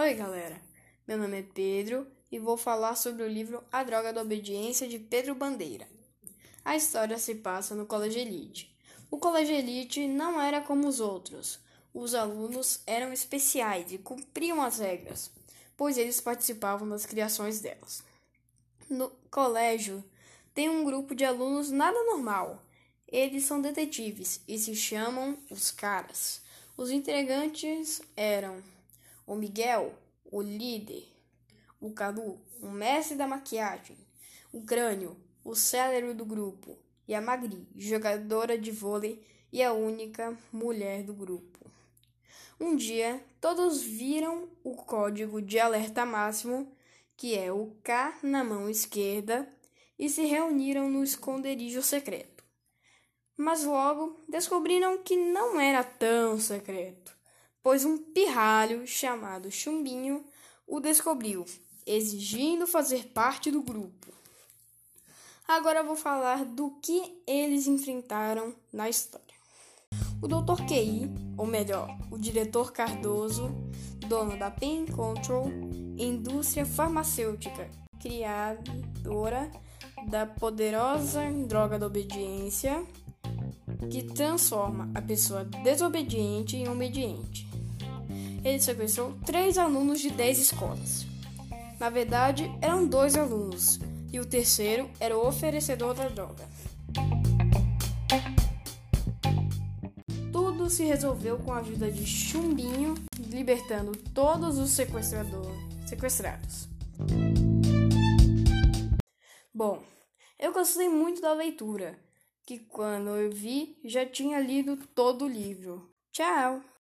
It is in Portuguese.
Oi, galera. Meu nome é Pedro e vou falar sobre o livro A Droga da Obediência de Pedro Bandeira. A história se passa no Colégio Elite. O Colégio Elite não era como os outros. Os alunos eram especiais e cumpriam as regras, pois eles participavam das criações delas. No colégio tem um grupo de alunos nada normal. Eles são detetives e se chamam os caras. Os integrantes eram o Miguel, o líder, o Calu, o mestre da maquiagem, o Crânio, o cérebro do grupo, e a Magri, jogadora de vôlei e a única mulher do grupo. Um dia, todos viram o código de alerta máximo, que é o K na mão esquerda, e se reuniram no esconderijo secreto mas logo descobriram que não era tão secreto, pois um pirralho chamado Chumbinho o descobriu, exigindo fazer parte do grupo. Agora vou falar do que eles enfrentaram na história. O Dr. QI, ou melhor, o diretor Cardoso, dono da Pain Control, indústria farmacêutica criadora da poderosa droga da obediência, que transforma a pessoa desobediente em obediente. Ele sequestrou três alunos de dez escolas. Na verdade, eram dois alunos, e o terceiro era o oferecedor da droga. Tudo se resolveu com a ajuda de Chumbinho, libertando todos os sequestrados. Bom, eu gostei muito da leitura que quando eu vi já tinha lido todo o livro. Tchau!